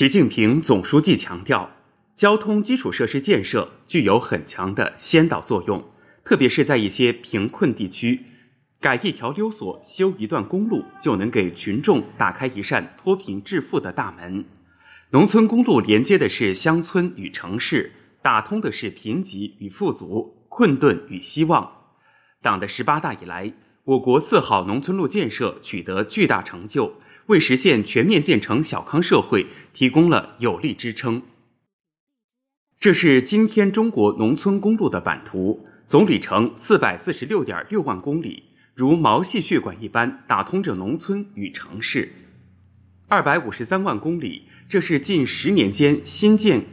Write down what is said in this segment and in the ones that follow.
习近平总书记强调，交通基础设施建设具有很强的先导作用，特别是在一些贫困地区，改一条溜索、修一段公路，就能给群众打开一扇脱贫致富的大门。农村公路连接的是乡村与城市，打通的是贫瘠与富足、困顿与希望。党的十八大以来，我国四好农村路建设取得巨大成就。为实现全面建成小康社会提供了有力支撑。这是今天中国农村公路的版图，总里程四百四十六点六万公里，如毛细血管一般打通着农村与城市。二百五十三万公里，这是近十年间新建、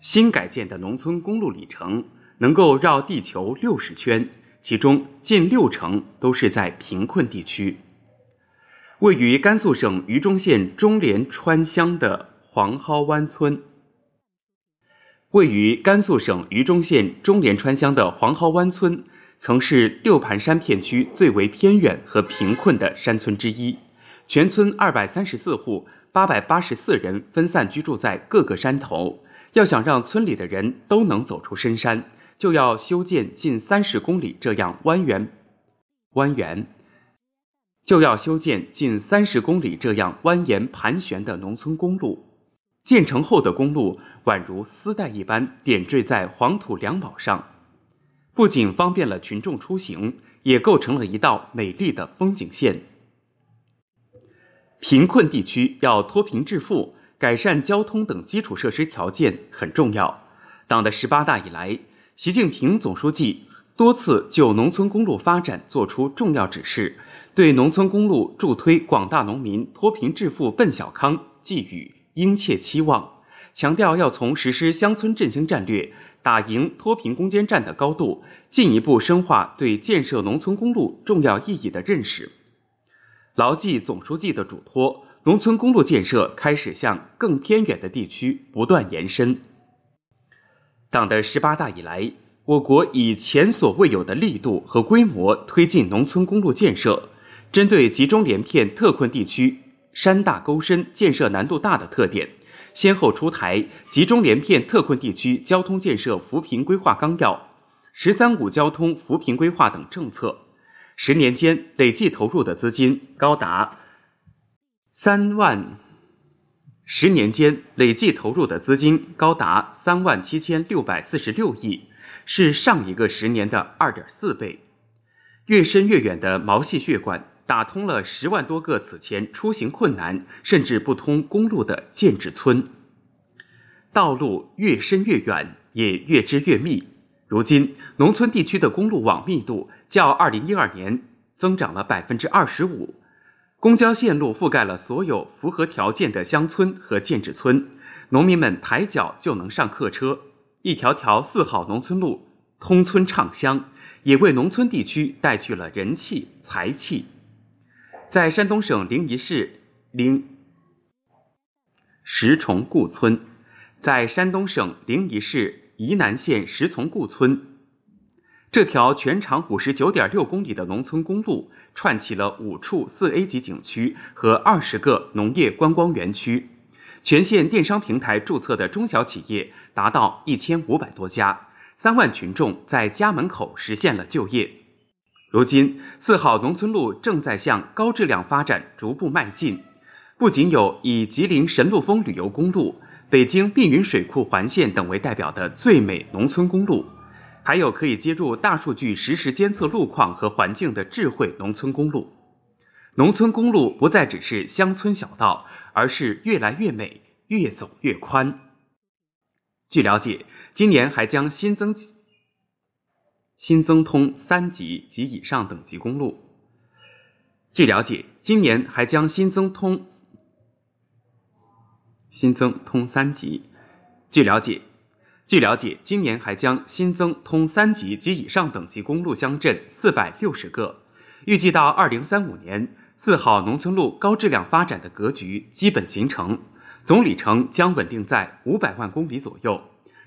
新改建的农村公路里程，能够绕地球六十圈，其中近六成都是在贫困地区。位于甘肃省榆中县中连川乡的黄蒿湾村，位于甘肃省榆中县中连川乡的黄蒿湾村，曾是六盘山片区最为偏远和贫困的山村之一。全村二百三十四户，八百八十四人分散居住在各个山头。要想让村里的人都能走出深山，就要修建近三十公里这样蜿蜒、蜿蜒。就要修建近三十公里这样蜿蜒盘旋的农村公路，建成后的公路宛如丝带一般点缀在黄土良堡上，不仅方便了群众出行，也构成了一道美丽的风景线。贫困地区要脱贫致富，改善交通等基础设施条件很重要。党的十八大以来，习近平总书记多次就农村公路发展作出重要指示。对农村公路助推广大农民脱贫致富奔小康寄予殷切期望，强调要从实施乡村振兴战略、打赢脱贫攻坚战的高度，进一步深化对建设农村公路重要意义的认识，牢记总书记的嘱托，农村公路建设开始向更偏远的地区不断延伸。党的十八大以来，我国以前所未有的力度和规模推进农村公路建设。针对集中连片特困地区山大沟深、建设难度大的特点，先后出台《集中连片特困地区交通建设扶贫规划纲要》、“十三五”交通扶贫规划等政策，十年间累计投入的资金高达三万，十年间累计投入的资金高达三万七千六百四十六亿，是上一个十年的二点四倍。越深越远的毛细血管。打通了十万多个此前出行困难甚至不通公路的建制村，道路越深越远，也越织越密。如今，农村地区的公路网密度较二零一二年增长了百分之二十五，公交线路覆盖了所有符合条件的乡村和建制村，农民们抬脚就能上客车，一条条四好农村路通村畅乡，也为农村地区带去了人气财气。在山东省临沂市临石崇固村，在山东省临沂市沂南县石从固村，这条全长五十九点六公里的农村公路，串起了五处四 A 级景区和二十个农业观光园区，全县电商平台注册的中小企业达到一千五百多家，三万群众在家门口实现了就业。如今，四好农村路正在向高质量发展逐步迈进。不仅有以吉林神鹿峰旅游公路、北京密云水库环线等为代表的最美农村公路，还有可以接入大数据实时监测路况和环境的智慧农村公路。农村公路不再只是乡村小道，而是越来越美，越走越宽。据了解，今年还将新增。新增通三级及以上等级公路。据了解，今年还将新增通新增通三级。据了解，据了解，今年还将新增通三级及以上等级公路乡镇四百六十个。预计到二零三五年，四好农村路高质量发展的格局基本形成，总里程将稳定在五百万公里左右，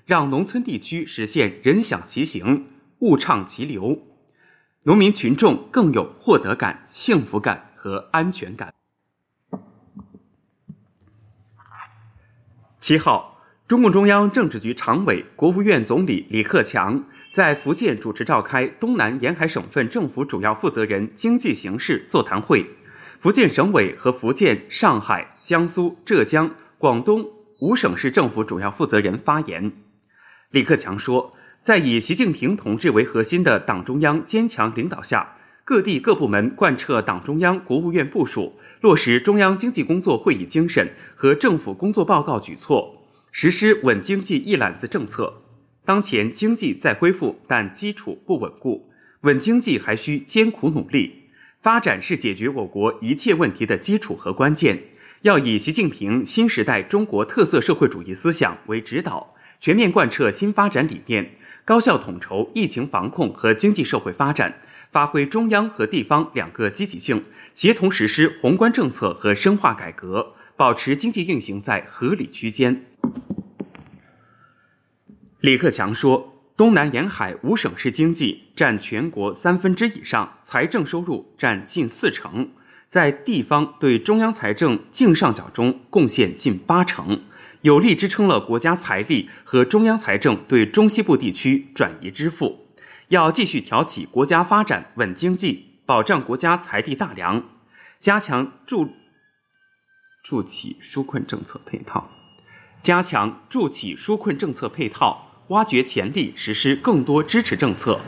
让农村地区实现人享其行。物畅其流，农民群众更有获得感、幸福感和安全感。七号，中共中央政治局常委、国务院总理李克强在福建主持召开东南沿海省份政府主要负责人经济形势座谈会。福建省委和福建、上海、江苏、浙江、广东五省市政府主要负责人发言。李克强说，在以习近平同志为核心的党中央坚强领导下，各地各部门贯彻党中央、国务院部署，落实中央经济工作会议精神和政府工作报告举措，实施稳经济一揽子政策。当前经济在恢复，但基础不稳固，稳经济还需艰苦努力。发展是解决我国一切问题的基础和关键，要以习近平新时代中国特色社会主义思想为指导，全面贯彻新发展理念，高效统筹疫情防控和经济社会发展，发挥中央和地方两个积极性，协同实施宏观政策和深化改革，保持经济运行在合理区间。李克强说。东南沿海五省市经济占全国三分之以上，财政收入占近四成，在地方对中央财政净上缴中贡献近八成，有力支撑了国家财力和中央财政对中西部地区转移支付。要继续挑起国家发展稳经济，保障国家财力大梁，加强助助企纾困政策配套，加强助企纾困政策配套。挖掘潜力，实施更多支持政策。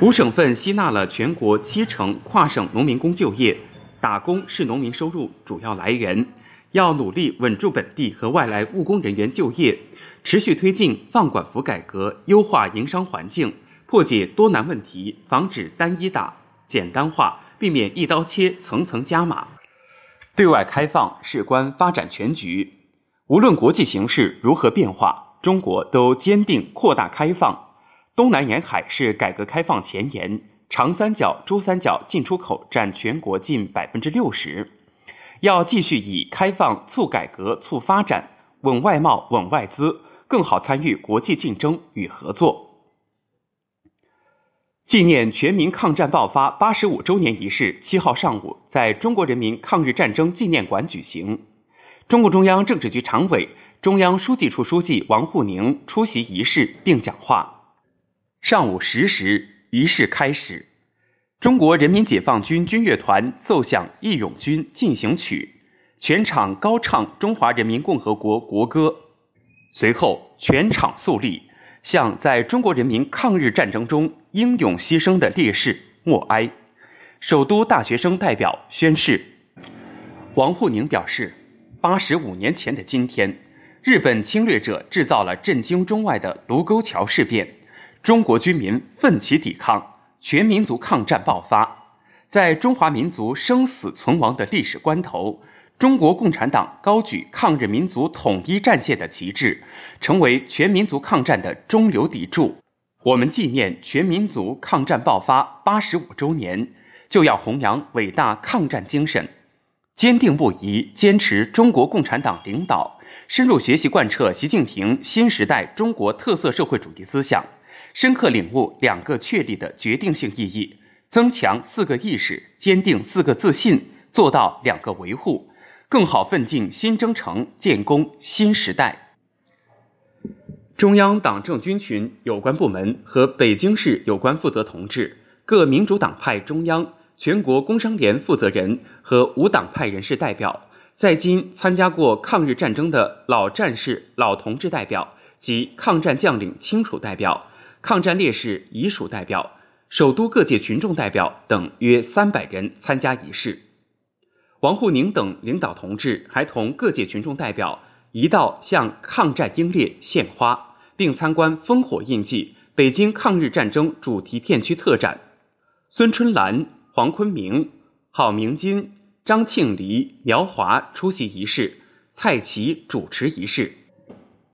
五省份吸纳了全国七成跨省农民工就业，打工是农民收入主要来源。要努力稳住本地和外来务工人员就业，持续推进放管服改革，优化营商环境，破解多难问题，防止单一打、简单化，避免一刀切、层层加码。对外开放事关发展全局，无论国际形势如何变化。中国都坚定扩大开放，东南沿海是改革开放前沿，长三角、珠三角进出口占全国近百分之六十。要继续以开放促改革、促发展、稳外贸、稳外资，更好参与国际竞争与合作。纪念全民抗战爆发八十五周年仪式，七号上午在中国人民抗日战争纪念馆举行。中共中央政治局常委。中央书记处书记王沪宁出席仪式并讲话。上午十时，仪式开始，中国人民解放军军乐团奏响《义勇军进行曲》，全场高唱中华人民共和国国歌。随后，全场肃立，向在中国人民抗日战争中英勇牺牲的烈士默哀。首都大学生代表宣誓。王沪宁表示，八十五年前的今天。日本侵略者制造了震惊中外的卢沟桥事变，中国军民奋起抵抗，全民族抗战爆发。在中华民族生死存亡的历史关头，中国共产党高举抗日民族统一战线的旗帜，成为全民族抗战的中流砥柱。我们纪念全民族抗战爆发八十五周年，就要弘扬伟大抗战精神，坚定不移坚持中国共产党领导。深入学习贯彻习近平新时代中国特色社会主义思想，深刻领悟“两个确立”的决定性意义，增强“四个意识”，坚定“四个自信”，做到“两个维护”，更好奋进新征程，建功新时代。中央党政军群有关部门和北京市有关负责同志、各民主党派中央、全国工商联负责人和无党派人士代表。在京参加过抗日战争的老战士、老同志代表及抗战将领亲属代表、抗战烈士遗属代表、首都各界群众代表等约三百人参加仪式。王沪宁等领导同志还同各界群众代表一道向抗战英烈献花，并参观“烽火印记”北京抗日战争主题片区特展。孙春兰、黄坤明、郝明金。张庆黎、苗华出席仪式，蔡奇主持仪式。